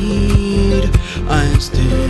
heed. I still.